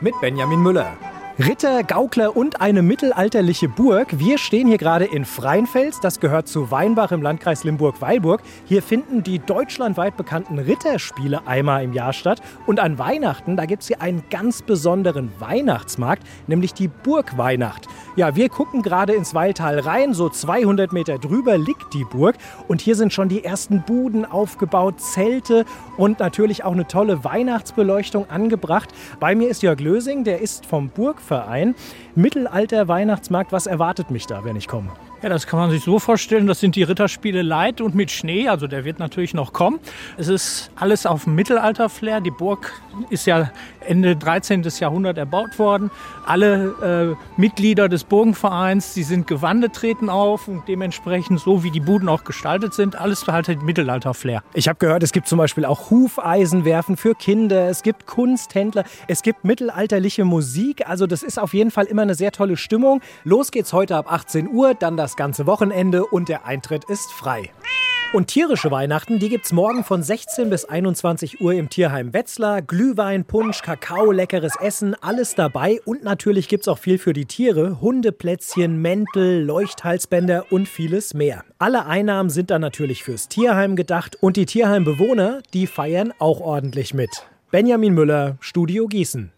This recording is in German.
mit Benjamin Müller. Ritter, Gaukler und eine mittelalterliche Burg. Wir stehen hier gerade in Freinfels, das gehört zu Weinbach im Landkreis Limburg-Weilburg. Hier finden die deutschlandweit bekannten Ritterspiele einmal im Jahr statt. Und an Weihnachten, da gibt es hier einen ganz besonderen Weihnachtsmarkt, nämlich die Burgweihnacht. Ja, wir gucken gerade ins Weiltal rein, so 200 Meter drüber liegt die Burg. Und hier sind schon die ersten Buden aufgebaut, Zelte und natürlich auch eine tolle Weihnachtsbeleuchtung angebracht. Bei mir ist Jörg Lösing, der ist vom Burg Verein. Mittelalter Weihnachtsmarkt, was erwartet mich da, wenn ich komme? Ja, das kann man sich so vorstellen, das sind die Ritterspiele light und mit Schnee, also der wird natürlich noch kommen. Es ist alles auf Mittelalter-Flair. Die Burg ist ja Ende 13. Jahrhundert erbaut worden. Alle äh, Mitglieder des Burgenvereins, die sind gewandet, treten auf und dementsprechend so wie die Buden auch gestaltet sind, alles halt Mittelalter-Flair. Ich habe gehört, es gibt zum Beispiel auch Hufeisenwerfen für Kinder, es gibt Kunsthändler, es gibt mittelalterliche Musik. Also das ist auf jeden Fall immer eine sehr tolle Stimmung. Los geht's heute ab 18 Uhr, dann das ganze Wochenende und der Eintritt ist frei. Und tierische Weihnachten, die gibt's morgen von 16 bis 21 Uhr im Tierheim Wetzlar. Glühwein, Punsch, Kakao, leckeres Essen, alles dabei. Und natürlich gibt's auch viel für die Tiere. Hundeplätzchen, Mäntel, Leuchthalsbänder und vieles mehr. Alle Einnahmen sind dann natürlich fürs Tierheim gedacht. Und die Tierheimbewohner, die feiern auch ordentlich mit. Benjamin Müller, Studio Gießen.